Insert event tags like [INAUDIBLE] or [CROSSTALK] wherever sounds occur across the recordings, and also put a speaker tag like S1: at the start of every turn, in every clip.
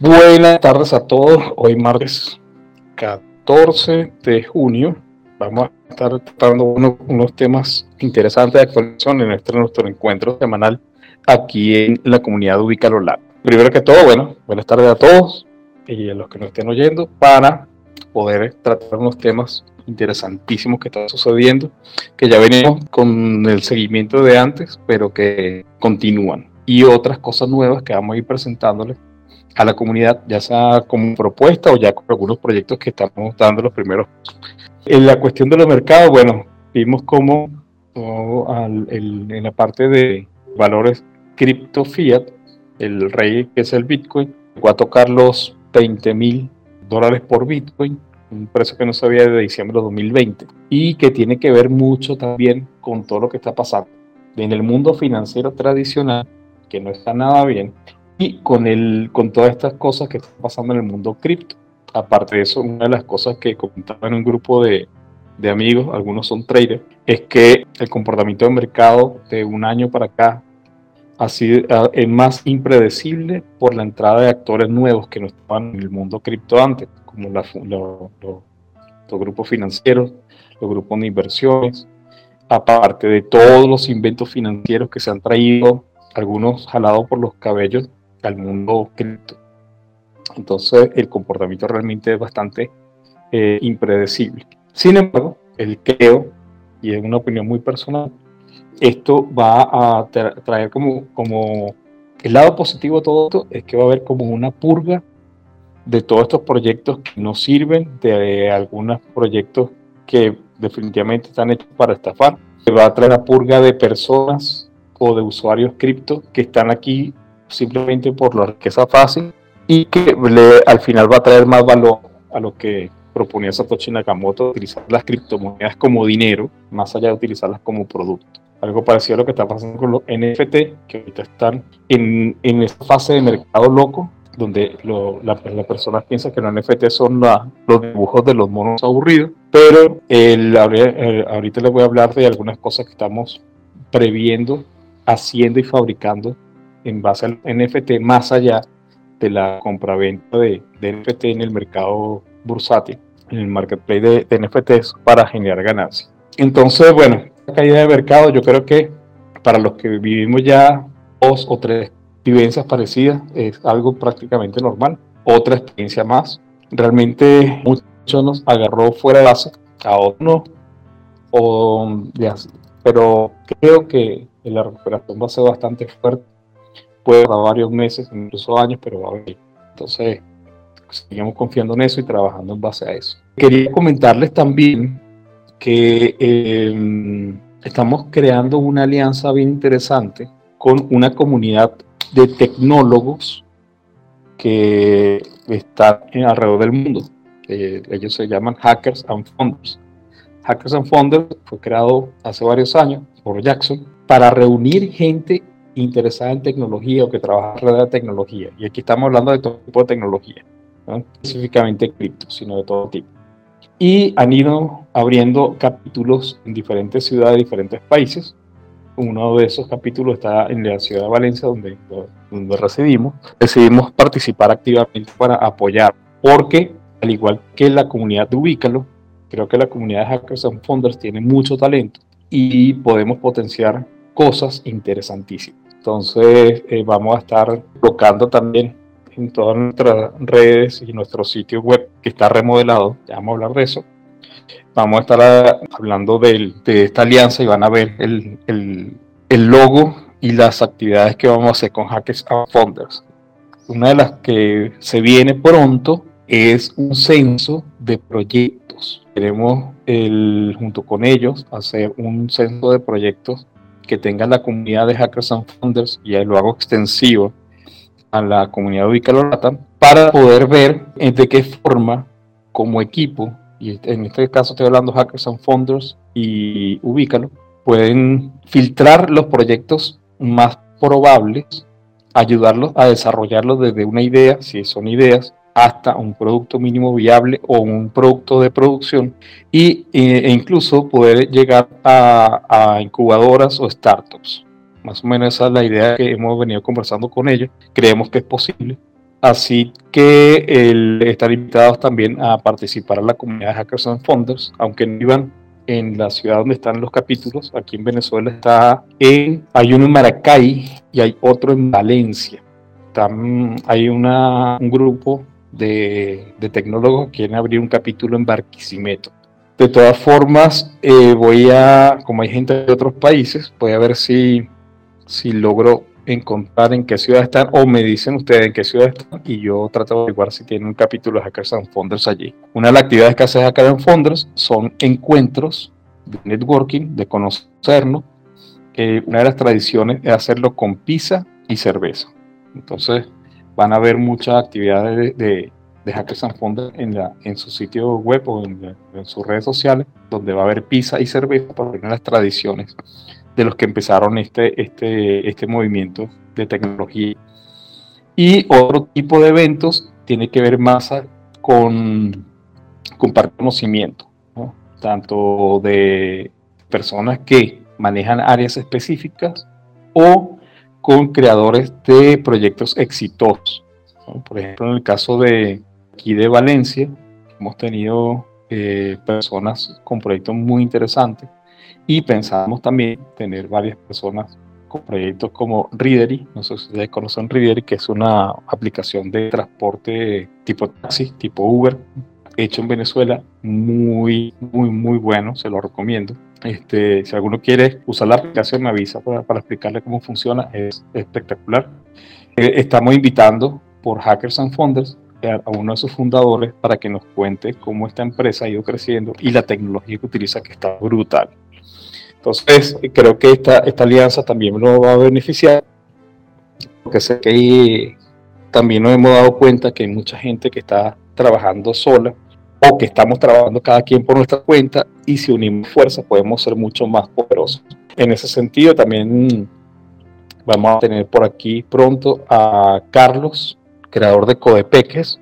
S1: Buenas tardes a todos. Hoy martes 14 de junio vamos a estar tratando unos temas interesantes de actualización en este nuestro encuentro semanal aquí en la comunidad Ubicalo Lab. Primero que todo, bueno, buenas tardes a todos y a los que nos estén oyendo para poder tratar unos temas interesantísimos que están sucediendo, que ya venimos con el seguimiento de antes, pero que continúan. Y otras cosas nuevas que vamos a ir presentándoles a la comunidad, ya sea como propuesta o ya con algunos proyectos que estamos dando los primeros. En la cuestión de los mercados, bueno, vimos cómo en la parte de valores cripto fiat, el rey que es el Bitcoin, va a tocar los 20 mil dólares por Bitcoin, un precio que no se había de diciembre de 2020 y que tiene que ver mucho también con todo lo que está pasando en el mundo financiero tradicional, que no está nada bien, y con, el, con todas estas cosas que están pasando en el mundo cripto. Aparte de eso, una de las cosas que comentaba en un grupo de, de amigos, algunos son traders, es que el comportamiento del mercado de un año para acá ha sido, es más impredecible por la entrada de actores nuevos que no estaban en el mundo cripto antes, como los grupos financieros, los grupos de inversiones, aparte de todos los inventos financieros que se han traído, algunos jalados por los cabellos al mundo cripto. Entonces el comportamiento realmente es bastante eh, impredecible. Sin embargo, el creo, y es una opinión muy personal, esto va a traer como, como el lado positivo de todo esto es que va a haber como una purga de todos estos proyectos que no sirven, de algunos proyectos que definitivamente están hechos para estafar. Se va a traer la purga de personas o de usuarios cripto que están aquí simplemente por la riqueza fácil y que al final va a traer más valor a lo que proponía Satoshi Nakamoto, utilizar las criptomonedas como dinero, más allá de utilizarlas como producto. Algo parecido a lo que está pasando con los NFT, que ahorita están en, en esta fase de mercado loco, donde las la personas piensan que los NFT son los dibujos de los monos aburridos, pero el, ahorita les voy a hablar de algunas cosas que estamos previendo, haciendo y fabricando en base al NFT más allá de la compraventa de, de NFT en el mercado bursátil, en el marketplace de, NFTs para generar ganancias. Entonces, bueno, la caída de mercado yo creo que para los que vivimos ya dos o tres vivencias parecidas es algo prácticamente normal. Otra experiencia más. Realmente mucho nos agarró fuera de base, a otros o, pero creo que la recuperación va a ser bastante fuerte puede varios meses, incluso años, pero va a venir. Entonces, seguimos confiando en eso y trabajando en base a eso. Quería comentarles también que em, estamos creando una alianza bien interesante con una comunidad de tecnólogos que están alrededor del mundo. ellos se llaman Hackers and Founders. Hackers and Founders fue creado hace varios años por Jackson para reunir gente interesada en tecnología o que trabaja alrededor de tecnología. Y aquí estamos hablando de todo tipo de tecnología, no específicamente cripto, sino de todo tipo. Y han ido abriendo capítulos en diferentes ciudades, diferentes países. Uno de esos capítulos está en la ciudad de Valencia, donde, donde residimos. Decidimos participar activamente para apoyar, porque al igual que la comunidad de Ubícalo, creo que la comunidad de Hackers and Founders tiene mucho talento y podemos potenciar cosas interesantísimas. Entonces eh, vamos a estar colocando también en todas nuestras redes y nuestro sitio web que está remodelado, ya vamos a hablar de eso. Vamos a estar ah, hablando de, esta alianza y van a ver el, el, logo y las actividades que vamos a hacer con Hackers and Founders. Una de las que se viene pronto es un censo de proyectos. Queremos el, junto con ellos hacer un censo de proyectos que tenga la comunidad de Hackers and Founders, y ahí lo hago extensivo a la comunidad Ubicalorata, para poder ver de qué forma, como equipo, y en este caso estoy hablando Hackers and Founders y Ubicalo, pueden filtrar los proyectos más probables, ayudarlos a desarrollarlos desde una idea, si son ideas, hasta un producto mínimo viable o un producto de producción y, e incluso poder llegar a, incubadoras o startups. Más o menos esa es la idea que hemos venido conversando con ellos. Creemos que es posible Así que el, están invitados también a participar en la comunidad de Hackers and Founders, aunque no iban en la ciudad donde están los capítulos. Aquí en Venezuela está en, hay uno en Maracay y hay otro en Valencia. hay una, un grupo de, de, tecnólogos quieren abrir un capítulo en Barquisimeto. De todas formas, eh, voy a, como hay gente de otros países, voy a ver si, si logro encontrar en qué ciudad están o me dicen ustedes en qué ciudad están y yo trato de averiguar si tienen un capítulo de Hackers and Founders allí. Una de las actividades que hace Hackers and Founders son encuentros de networking, de conocernos. una de las tradiciones es hacerlo con pizza y cerveza. Entonces van a ver muchas actividades de, Hackers and en, la, en su sitio web o en, en, sus redes sociales, donde va a haber pizza y cerveza una de las tradiciones de los que empezaron este, este, este movimiento de tecnología. Y otro tipo de eventos tiene que ver más con compartir conocimiento, tanto de personas que manejan áreas específicas o con creadores de proyectos exitosos. Por ejemplo, en el caso de aquí de Valencia, hemos tenido eh, personas con proyectos muy interesantes y pensamos también tener varias personas con proyectos como Readery, no sé si ustedes conocen Readery, que es una aplicación de transporte tipo taxi, tipo Uber, hecho en Venezuela, muy, muy, muy bueno, se lo recomiendo. Este, si alguno quiere usar la aplicación, me avisa para, para explicarle cómo funciona, es espectacular. Eh, estamos invitando por Hackers and Founders a uno de sus fundadores para que nos cuente cómo esta empresa ha ido creciendo y la tecnología que utiliza que está brutal. Entonces, creo que esta, esta alianza también nos va a beneficiar, porque sé que también nos hemos dado cuenta que hay mucha gente que está trabajando sola o que estamos trabajando cada quien por nuestra cuenta y si unimos fuerzas podemos ser mucho más poderosos. En ese sentido, también vamos a tener por aquí pronto a Carlos, creador de Codepeques,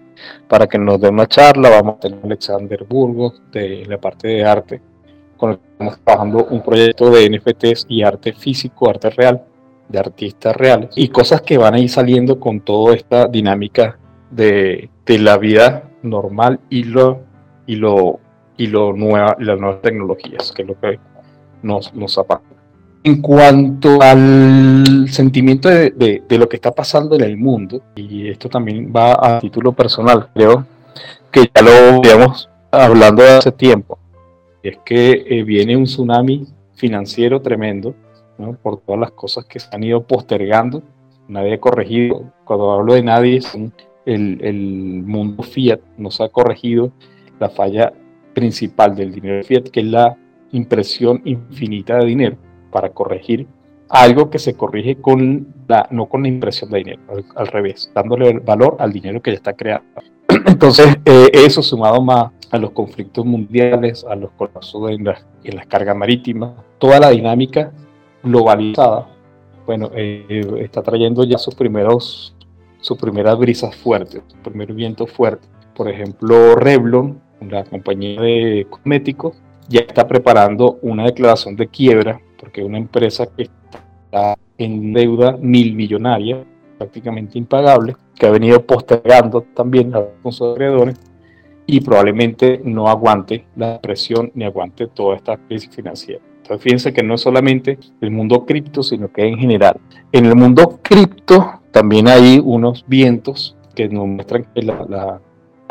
S1: para que nos dé una charla. Vamos a tener a Alexander Burgos de la parte de arte con el que estamos trabajando un proyecto de NFTs y arte físico, arte real, de artistas reales, y cosas que van a ir saliendo con toda esta dinámica de, de la vida normal y lo, y lo, y lo nueva, las nuevas tecnologías, que es lo que nos, nos apasiona. En cuanto al sentimiento de, de, de, lo que está pasando en el mundo, y esto también va a título personal, creo que ya lo habíamos hablando hace tiempo, es que eh, viene un tsunami financiero tremendo por todas las cosas que se han ido postergando. Nadie ha corregido, cuando hablo de nadie, el, el mundo fiat no se ha corregido la falla principal del dinero fiat, que es la impresión infinita de dinero para corregir algo que se corrige con la, no con la impresión de dinero, al, revés, dándole valor al dinero que ya está creado. [CLEARS THROAT] Entonces, eh, eso sumado más a los conflictos mundiales, a los colapsos en las, en las cargas marítimas, toda la dinámica globalizada, bueno, eh, está trayendo ya sus primeros, sus primeras brisas fuertes, su primer viento fuerte. Por ejemplo, Revlon, la compañía de cosméticos, ya está preparando una declaración de quiebra, porque una empresa que está en deuda mil millonaria, prácticamente impagable, que ha venido postergando también a sus acreedores y probablemente no aguante la presión ni aguante toda esta crisis financiera. Entonces fíjense que no es solamente el mundo cripto, sino que en general. En el mundo cripto también hay unos vientos que nos muestran que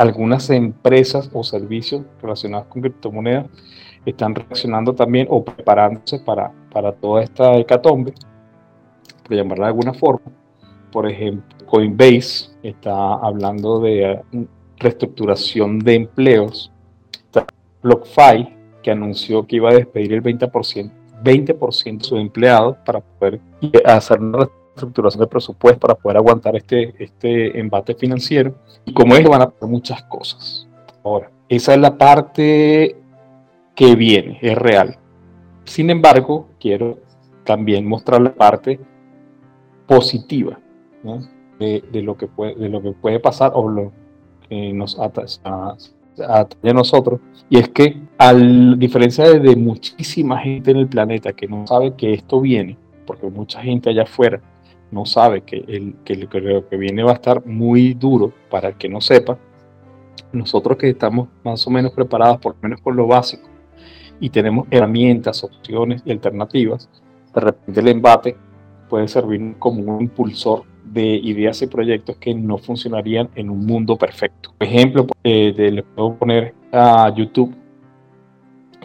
S1: algunas empresas o servicios relacionados con criptomonedas están reaccionando también o preparándose para, para toda esta hecatombe, por llamarla de alguna forma. Por ejemplo, Coinbase está hablando de reestructuración de empleos. BlockFi, que anunció que iba a despedir el 20%, 20 de sus empleados para poder hacer una reestructuración de presupuesto para poder aguantar este, este embate financiero. Y como es, van a hacer muchas cosas. Ahora, esa es la parte que viene, es real. Sin embargo, quiero también mostrar la parte positiva de, de, lo que puede, de lo que puede pasar o lo, nos ata a, nosotros, y es que a diferencia de, muchísima gente en el planeta que no sabe que esto viene, porque mucha gente allá afuera no sabe que, el, que lo que viene va a estar muy duro para el que no sepa, nosotros que estamos más o menos preparados, por lo menos con lo básico, y tenemos herramientas, opciones y alternativas, de repente el embate puede servir como un impulsor de ideas y proyectos que no funcionarían en un mundo perfecto. Por ejemplo, eh, le puedo poner a YouTube.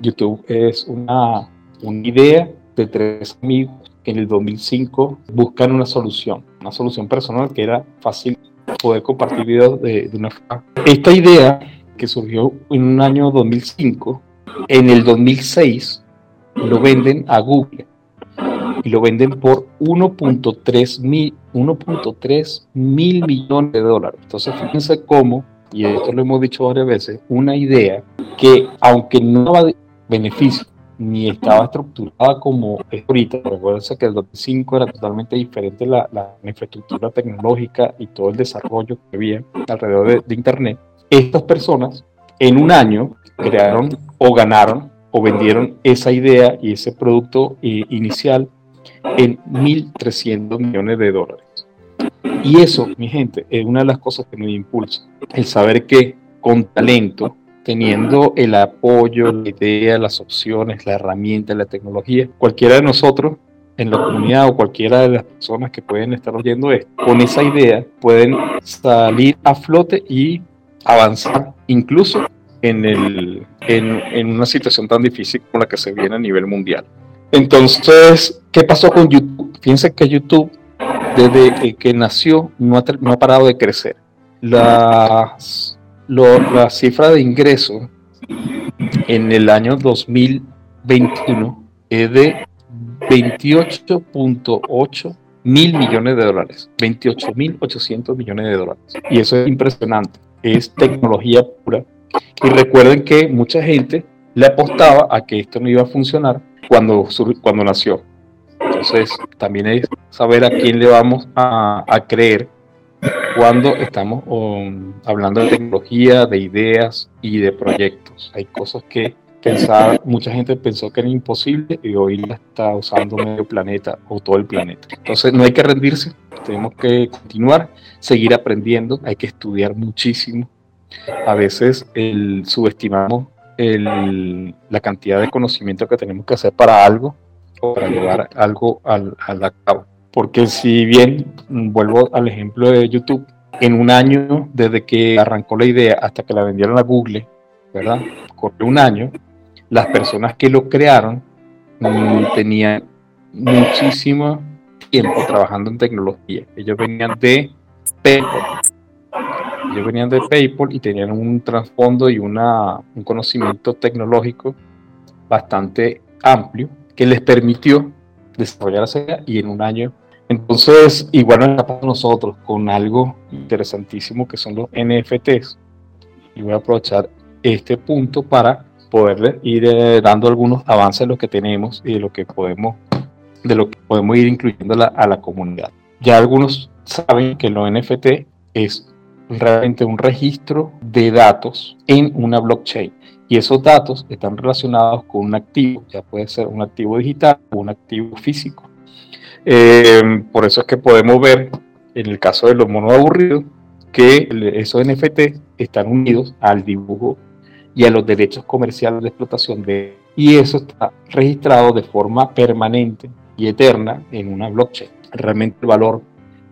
S1: YouTube es una, una idea de tres amigos que en el 2005 buscan una solución, una solución personal que era fácil poder compartir videos de, de una Esta idea que surgió en un año 2005, en el 2006 lo venden a Google y lo venden por 1.3 mil, 1.3 mil millones de dólares. Entonces fíjense cómo, y esto lo hemos dicho varias veces, una idea que aunque no daba beneficio ni estaba estructurada como es ahorita, recuerden que el 2005 era totalmente diferente la, la, infraestructura tecnológica y todo el desarrollo que había alrededor de, de Internet, estas personas en un año crearon o ganaron o vendieron esa idea y ese producto eh, inicial en 1.300 millones de dólares. Y eso, mi gente, es una de las cosas que me impulsa, el saber que con talento, teniendo el apoyo, la idea, las opciones, la herramienta, la tecnología, cualquiera de nosotros en la comunidad o cualquiera de las personas que pueden estar oyendo esto, con esa idea pueden salir a flote y avanzar incluso en, el, en, en una situación tan difícil como la que se viene a nivel mundial. Entonces, ¿qué pasó con YouTube? Fíjense que YouTube, desde que nació, no ha, no ha parado de crecer. Las, lo, la cifra de ingreso en el año 2021 es de 28.8 mil millones de dólares, 28.800 millones de dólares. Y eso es impresionante, es tecnología pura. Y recuerden que mucha gente le apostaba a que esto no iba a funcionar cuando, cuando nació. Entonces, también es saber a quién le vamos a, a creer cuando estamos um, hablando de tecnología, de ideas y de proyectos. Hay cosas que pensar, mucha gente pensó que era imposible y hoy la está usando medio planeta o todo el planeta. Entonces no hay que rendirse, tenemos que continuar, seguir aprendiendo, hay que estudiar muchísimo. A veces subestimamos la cantidad de conocimiento que tenemos que hacer para algo o para llevar algo al, al cabo. Porque si bien, vuelvo al ejemplo de YouTube, en un año desde que arrancó la idea hasta que la vendieron a Google, ¿verdad? Corrió un año, las personas que lo crearon mm, tenían muchísimo tiempo trabajando en tecnología. Ellos venían de PayPal. Ellos venían de PayPal y tenían un trasfondo y un conocimiento tecnológico bastante amplio que les permitió desarrollarse y en un año. Entonces, igual nos a nosotros con algo interesantísimo que son los NFTs. Y voy a aprovechar este punto para poder ir eh, dando algunos avances de lo que tenemos y de lo que podemos, de lo que podemos ir incluyendo a la, a la comunidad. Ya algunos saben que los NFT es realmente un registro de datos en una blockchain. Y esos datos están relacionados con un activo, ya puede ser un activo digital o un activo físico. Eh, por eso es que podemos ver, en el caso de los monos aburridos, que esos NFT están unidos al dibujo y a los derechos comerciales de explotación de y eso está registrado de forma permanente y eterna en una blockchain. Realmente el valor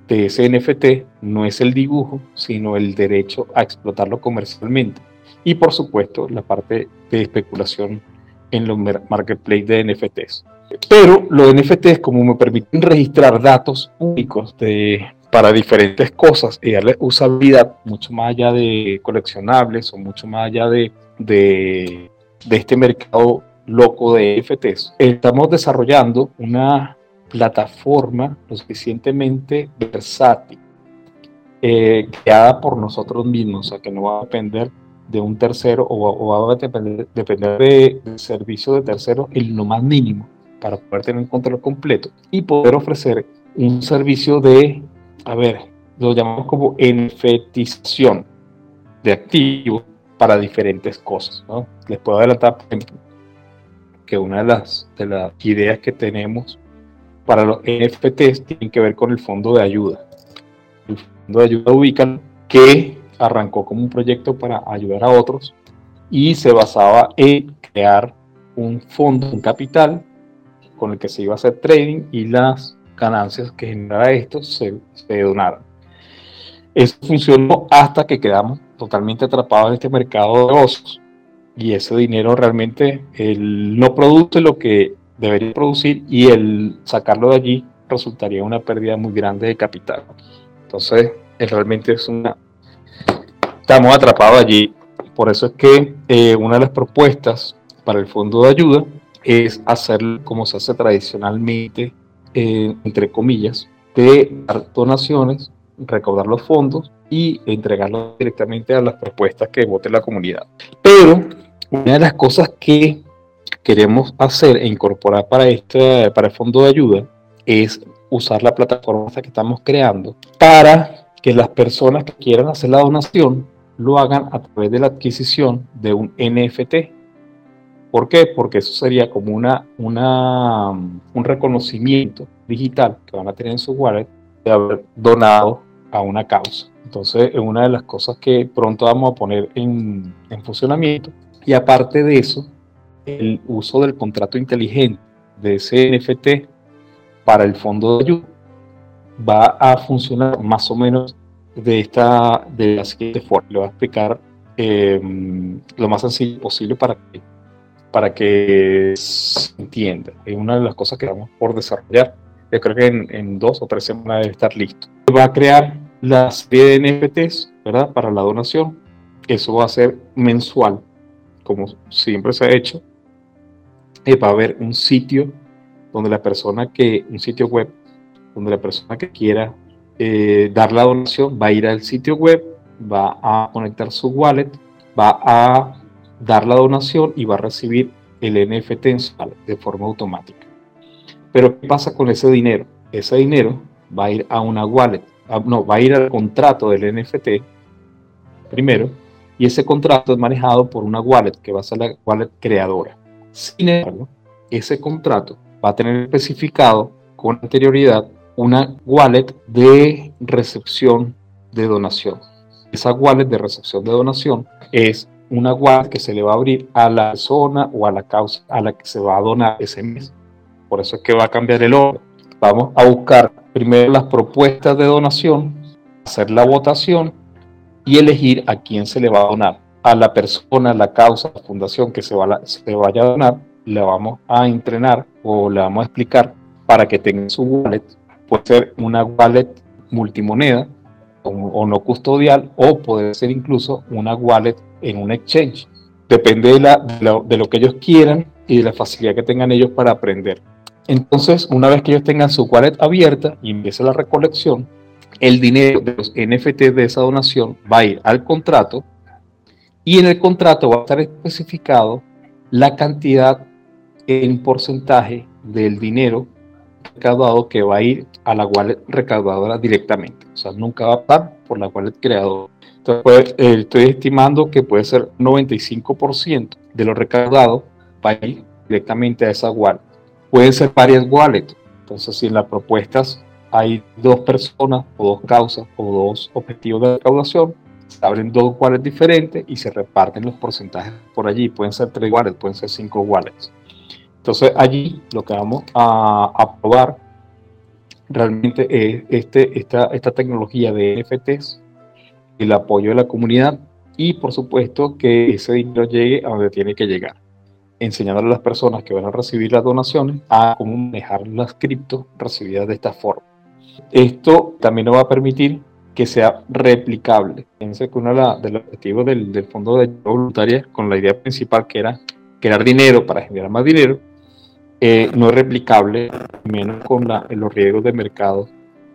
S1: de ese NFT no es el dibujo, sino el derecho a explotarlo comercialmente. Y por supuesto, la parte de especulación en los marketplaces de NFTs. Pero los NFTs, como me permiten registrar datos únicos de, para diferentes cosas y darle usabilidad mucho más allá de coleccionables o mucho más allá de de, este mercado loco de NFTs, estamos desarrollando una plataforma lo suficientemente versátil, eh, creada por nosotros mismos, o sea, que no va a depender de un tercero o, va a depender, de, del servicio de terceros en lo más mínimo para poder tener un control completo y poder ofrecer un servicio de, a ver, lo llamamos como NFTización de activos para diferentes cosas. ¿no? Les puedo adelantar, por ejemplo, que una de las, de las ideas que tenemos para los NFTs tienen que ver con el fondo de ayuda. El fondo de ayuda ubican que arrancó como un proyecto para ayudar a otros y se basaba en crear un fondo, un capital con el que se iba a hacer trading y las ganancias que generara esto se, se donaran. Eso funcionó hasta que quedamos totalmente atrapados en este mercado de negocios y ese dinero realmente no produce lo que debería producir y el sacarlo de allí resultaría una pérdida muy grande de capital. Entonces, realmente es una... Estamos atrapados allí. Por eso es que eh, una de las propuestas para el fondo de ayuda es hacer como se hace tradicionalmente, eh, entre comillas, de dar donaciones, recaudar los fondos y entregarlos directamente a las propuestas que vote la comunidad. Pero una de las cosas que queremos hacer e incorporar para, este, para el fondo de ayuda es usar la plataforma que estamos creando para que las personas que quieran hacer la donación lo hagan a través de la adquisición de un NFT. ¿Por qué? Porque eso sería como una, una, un reconocimiento digital que van a tener en su wallet de haber donado a una causa. Entonces, es una de las cosas que pronto vamos a poner en, en funcionamiento. Y aparte de eso, el uso del contrato inteligente de ese NFT para el fondo de ayuda va a funcionar más o menos de esta de la siguiente forma. Le voy a explicar em, lo más sencillo posible para que, para que se entienda. Es una de las cosas que vamos por desarrollar. Yo creo que en, dos o tres semanas debe estar listo. Va a crear la serie de NFTs, ¿verdad? Para la donación. Eso va a ser mensual, como siempre se ha hecho va a haber un sitio donde la persona que, un sitio web, donde la persona que quiera eh, dar la donación va a ir al sitio web, va a conectar su wallet, va a dar la donación y va a recibir el NFT en de forma automática. Pero ¿qué pasa con ese dinero? Ese dinero va a ir a una wallet, no, va a ir al contrato del NFT primero, y ese contrato es manejado por una wallet que va a ser la wallet creadora. Sin embargo, ese contrato va a tener especificado con anterioridad una wallet de recepción de donación. Esa wallet de recepción de donación es una wallet que se le va a abrir a la persona o a la causa a la que se va a donar ese mes. Por eso es que va a cambiar el orden. Vamos a buscar primero las propuestas de donación, hacer la votación y elegir a quién se le va a donar a la persona, la causa, la fundación que se, va se vaya a donar, le vamos a entrenar o le vamos a explicar para que tenga su wallet. Puede ser una wallet multimoneda o, no custodial o puede ser incluso una wallet en un exchange. Depende de, la, de, lo, que ellos quieran y de la facilidad que tengan ellos para aprender. Entonces, una vez que ellos tengan su wallet abierta y empiece la recolección, el dinero de los NFT de esa donación va a ir al contrato y en el contrato va a estar especificado la cantidad en porcentaje del dinero recaudado que va a ir a la wallet recaudadora directamente. O sea, nunca va a pasar por la wallet creadora. Entonces, pues, eh, estoy estimando que puede ser 95% de lo recaudado va a ir directamente a esa wallet. Pueden ser varias wallets. Entonces, si en las propuestas hay dos personas o dos causas o dos objetivos de recaudación, se abren dos wallets diferentes y se reparten los porcentajes por allí. Pueden ser tres wallets, pueden ser cinco wallets. Entonces allí lo que vamos a, probar realmente es este, esta, esta tecnología de NFTs, el apoyo de la comunidad y por supuesto que ese dinero llegue a donde tiene que llegar, enseñando a las personas que van a recibir las donaciones a cómo manejar las criptos recibidas de esta forma. Esto también nos va a permitir que sea replicable. Fíjense que uno de, los objetivos del, fondo de ayuda voluntaria, con la idea principal que era crear dinero para generar más dinero, eh, no es replicable, menos con los riesgos de mercado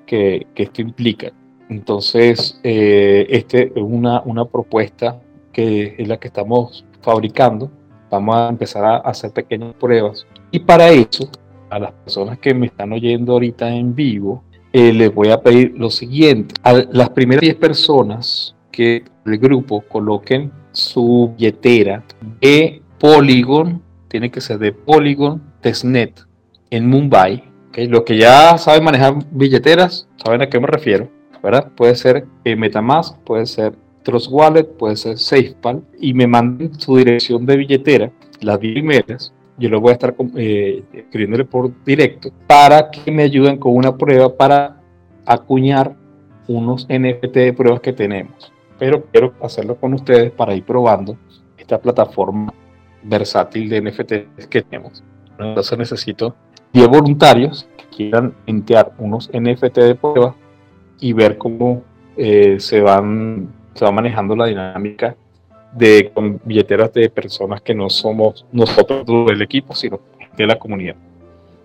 S1: que, esto implica. Entonces, eh, este es una, una propuesta que es la que estamos fabricando. Vamos a empezar a hacer pequeñas pruebas. Y para eso, a las personas que me están oyendo ahorita en vivo, eh, les voy a pedir lo siguiente. A las primeras 10 personas que el grupo coloquen su billetera de Polygon, tiene que ser de Polygon Testnet en Mumbai, ¿Okay? Los que ya saben manejar billeteras, saben a qué me refiero, ¿verdad? Puede ser eh, Metamask, puede ser Trust Wallet, puede ser SafePal, y me manden su dirección de billetera, las 10 primeras, yo lo voy a estar eh, escribiéndole por directo, para que me ayuden con una prueba para acuñar unos NFT de pruebas que tenemos. Pero quiero hacerlo con ustedes para ir probando esta plataforma versátil de NFT que tenemos. Entonces necesito 10 voluntarios que quieran entear unos NFT de prueba y ver cómo eh, se, van, se va manejando la dinámica de con billeteras de personas que no somos nosotros del equipo, sino de la comunidad.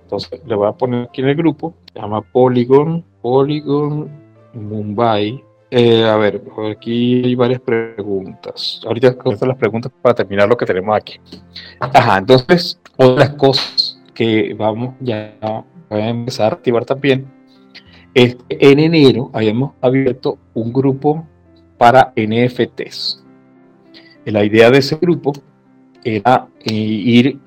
S1: Entonces le voy a poner aquí en el grupo, se llama Polygon, Polygon Mumbai. Eh, a ver, aquí hay varias preguntas. Ahorita contesto las preguntas para terminar lo que tenemos aquí. Ajá, entonces, otras cosas que vamos ya a empezar a activar también es en enero habíamos abierto un grupo para NFTs. La idea de ese grupo era eh, ir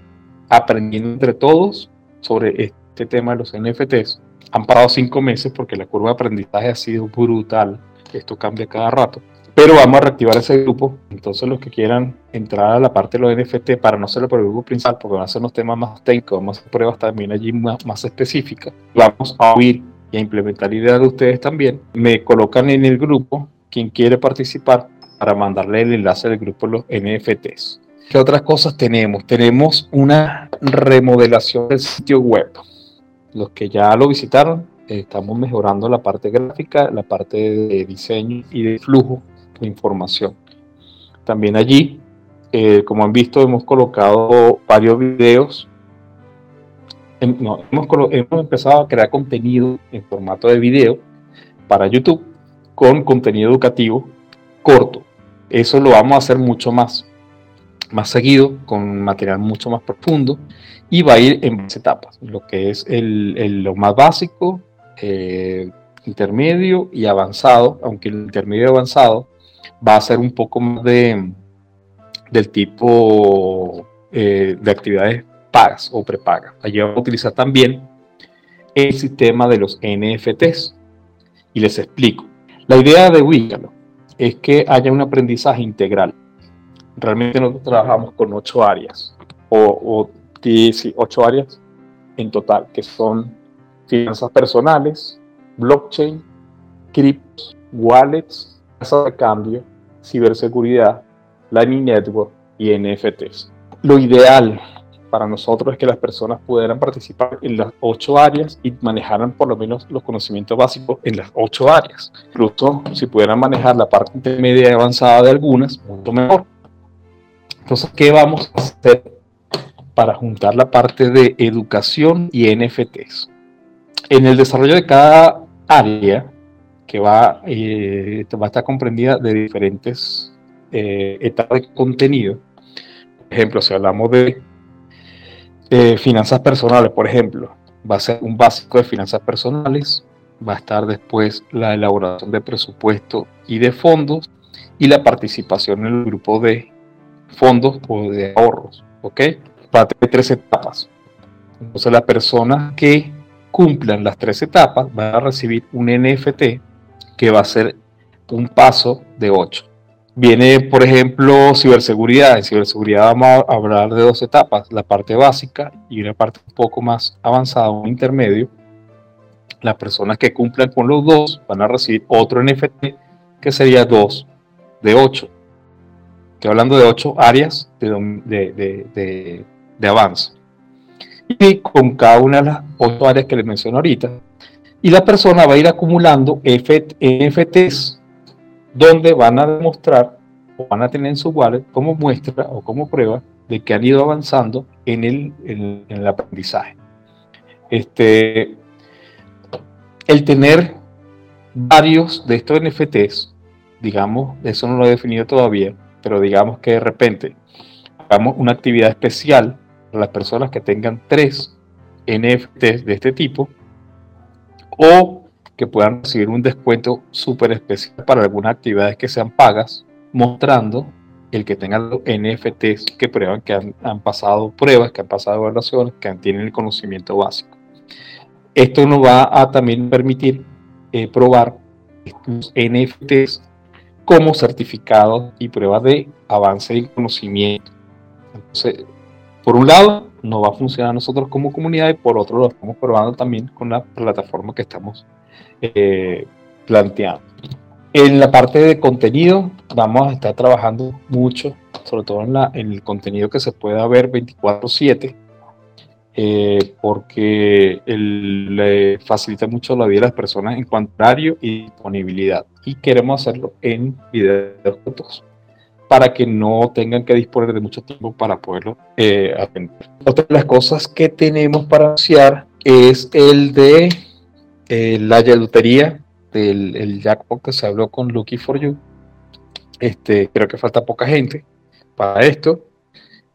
S1: aprendiendo entre todos sobre este tema de los NFTs. Han pasado cinco meses porque la curva de aprendizaje ha sido brutal. Esto cambia cada rato. Pero vamos a reactivar ese grupo. Entonces los que quieran entrar a la parte de los NFT para no hacerlo por el grupo principal, porque van a ser unos temas más técnicos, vamos a hacer pruebas también allí más, específicas. Vamos a oír y a implementar ideas de ustedes también. Me colocan en el grupo quien quiere participar para mandarle el enlace del grupo de los NFTs. ¿Qué otras cosas tenemos? Tenemos una remodelación del sitio web. Los que ya lo visitaron, estamos mejorando la parte gráfica, la parte de diseño y de flujo de información. También allí, eh, como han visto, hemos colocado varios videos. hemos, hemos empezado a crear contenido en formato de video para YouTube con contenido educativo corto. Eso lo vamos a hacer mucho más más seguido, con material mucho más profundo, y va a ir en varias etapas, lo que es el, lo más básico, eh, intermedio y avanzado, aunque el intermedio avanzado va a ser un poco más de, del tipo eh, de actividades pagas o prepagas. Allí vamos a utilizar también el sistema de los NFTs. Y les explico. La idea de Wicalo es que haya un aprendizaje integral realmente nosotros trabajamos con ocho áreas, o, ocho áreas en total, que son finanzas personales, blockchain, criptos, wallets, casa de cambio, ciberseguridad, Lightning Network y NFTs. Lo ideal para nosotros es que las personas pudieran participar en las ocho áreas y manejaran por lo menos los conocimientos básicos en las ocho áreas. Incluso si pudieran manejar la parte intermedia y avanzada de algunas, mucho mejor. Entonces, ¿qué vamos a hacer para juntar la parte de educación y NFTs? En el desarrollo de cada área, que va, eh, va a estar comprendida de diferentes eh, etapas de contenido, por ejemplo, si hablamos de finanzas personales, por ejemplo, va a ser un básico de finanzas personales, va a estar después la elaboración de presupuesto y de fondos y la participación en el grupo de fondos o de ahorros, ¿ok? Para tener tres etapas. Entonces las personas que cumplan las tres etapas van a recibir un NFT que va a ser un paso de ocho. Viene, por ejemplo, ciberseguridad. En ciberseguridad vamos a hablar de dos etapas, la parte básica y una parte un poco más avanzada, un intermedio. Las personas que cumplan con los dos van a recibir otro NFT que sería dos de ocho. Estoy hablando de ocho áreas de, avance. Y con cada una de las ocho áreas que les menciono ahorita. Y la persona va a ir acumulando NFTs donde van a demostrar o van a tener en su wallet como muestra o como prueba de que han ido avanzando en el, en, el aprendizaje. Este, el tener varios de estos NFTs, digamos, eso no lo he definido todavía, pero digamos que de repente hagamos una actividad especial las personas que tengan tres NFTs de este tipo o que puedan recibir un descuento súper especial para algunas actividades que sean pagas, mostrando el que tengan los NFTs que prueban que han, pasado pruebas, que han pasado evaluaciones, que tienen el conocimiento básico. Esto nos va a también permitir eh, probar estos NFTs como certificados y pruebas de avance y conocimiento. Entonces, por un lado, no va a funcionar nosotros como comunidad y por otro lo estamos probando también con la plataforma que estamos eh, planteando. En la parte de contenido vamos a estar trabajando mucho, sobre todo en, la, en el contenido que se pueda ver 24/7, eh, porque le facilita mucho la vida a las personas en cuanto a horario y disponibilidad. Y queremos hacerlo en videos fotos para que no tengan que disponer de mucho tiempo para poderlo eh, atender. Otra de las cosas que tenemos para anunciar es el de eh, la lotería del el jackpot que se habló con Lucky for You. Este, creo que falta poca gente para esto.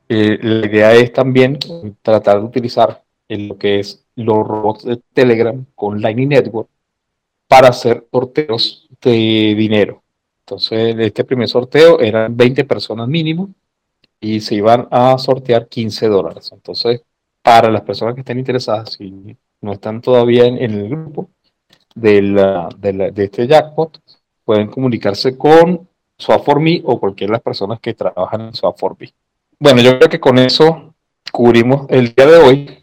S1: Eh, la idea es también tratar de utilizar lo que es los robots de Telegram con Lightning Network para hacer sorteos de dinero. Entonces, este primer sorteo eran 20 personas mínimo y se iban a sortear 15 dólares. Entonces, para las personas que estén interesadas, si no están todavía en, el grupo de, la, de, este jackpot, pueden comunicarse con Swap4Me o cualquiera de las personas que trabajan en Swap4Me. Bueno, yo creo que con eso cubrimos el día de hoy.